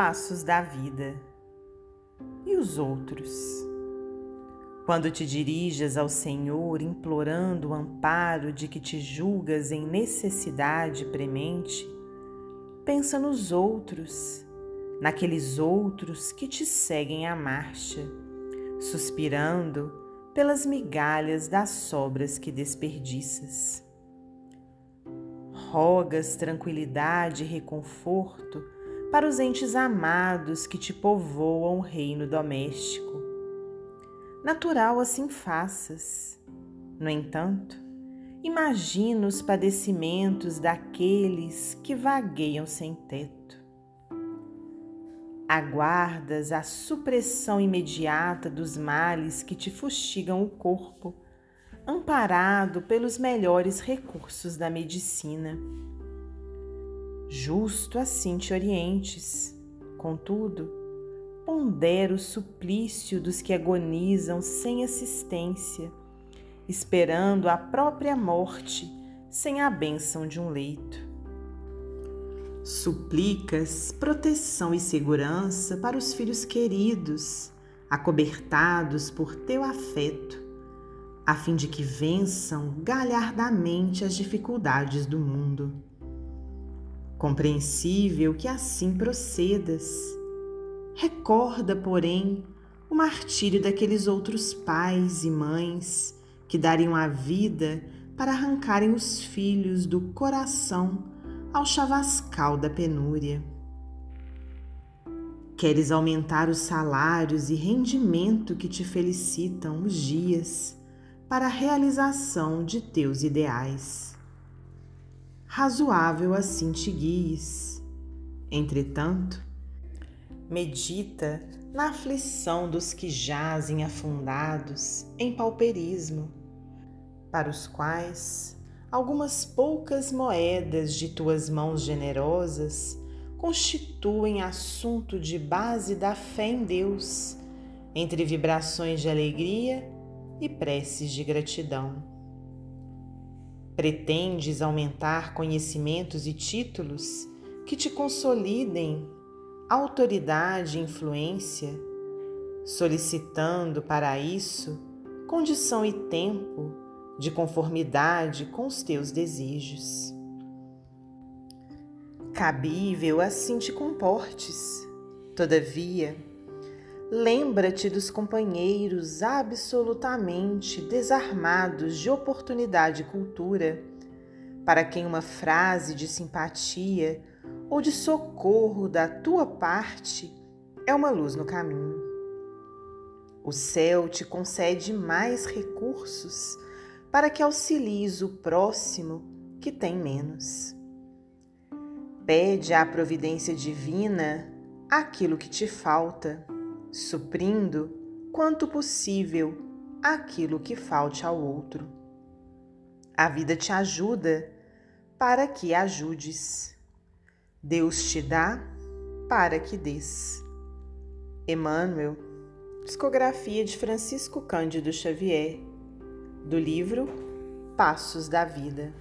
Passos da Vida. E os outros? Quando te dirijas ao Senhor implorando o amparo de que te julgas em necessidade premente, pensa nos outros, naqueles outros que te seguem à marcha, suspirando pelas migalhas das sobras que desperdiças. Rogas tranquilidade e reconforto para os entes amados que te povoam o reino doméstico. Natural assim faças. No entanto, imagina os padecimentos daqueles que vagueiam sem teto. Aguardas a supressão imediata dos males que te fustigam o corpo, amparado pelos melhores recursos da medicina Justo assim te orientes, contudo, pondera o suplício dos que agonizam sem assistência, esperando a própria morte sem a bênção de um leito. Suplicas proteção e segurança para os filhos queridos, acobertados por teu afeto, a fim de que vençam galhardamente as dificuldades do mundo. Compreensível que assim procedas. Recorda, porém, o martírio daqueles outros pais e mães que dariam a vida para arrancarem os filhos do coração ao chavascal da penúria. Queres aumentar os salários e rendimento que te felicitam os dias para a realização de teus ideais razoável assim te guies. Entretanto, medita na aflição dos que jazem afundados em pauperismo, para os quais algumas poucas moedas de tuas mãos generosas constituem assunto de base da fé em Deus, entre vibrações de alegria e preces de gratidão. Pretendes aumentar conhecimentos e títulos que te consolidem autoridade e influência, solicitando para isso condição e tempo de conformidade com os teus desejos. Cabível assim te comportes, todavia, Lembra-te dos companheiros absolutamente desarmados de oportunidade e cultura, para quem uma frase de simpatia ou de socorro da tua parte é uma luz no caminho. O céu te concede mais recursos para que auxilies o próximo que tem menos. Pede à providência divina aquilo que te falta suprindo quanto possível aquilo que falte ao outro. A vida te ajuda para que ajudes. Deus te dá para que des. Emmanuel, psicografia de Francisco Cândido Xavier, do livro Passos da Vida.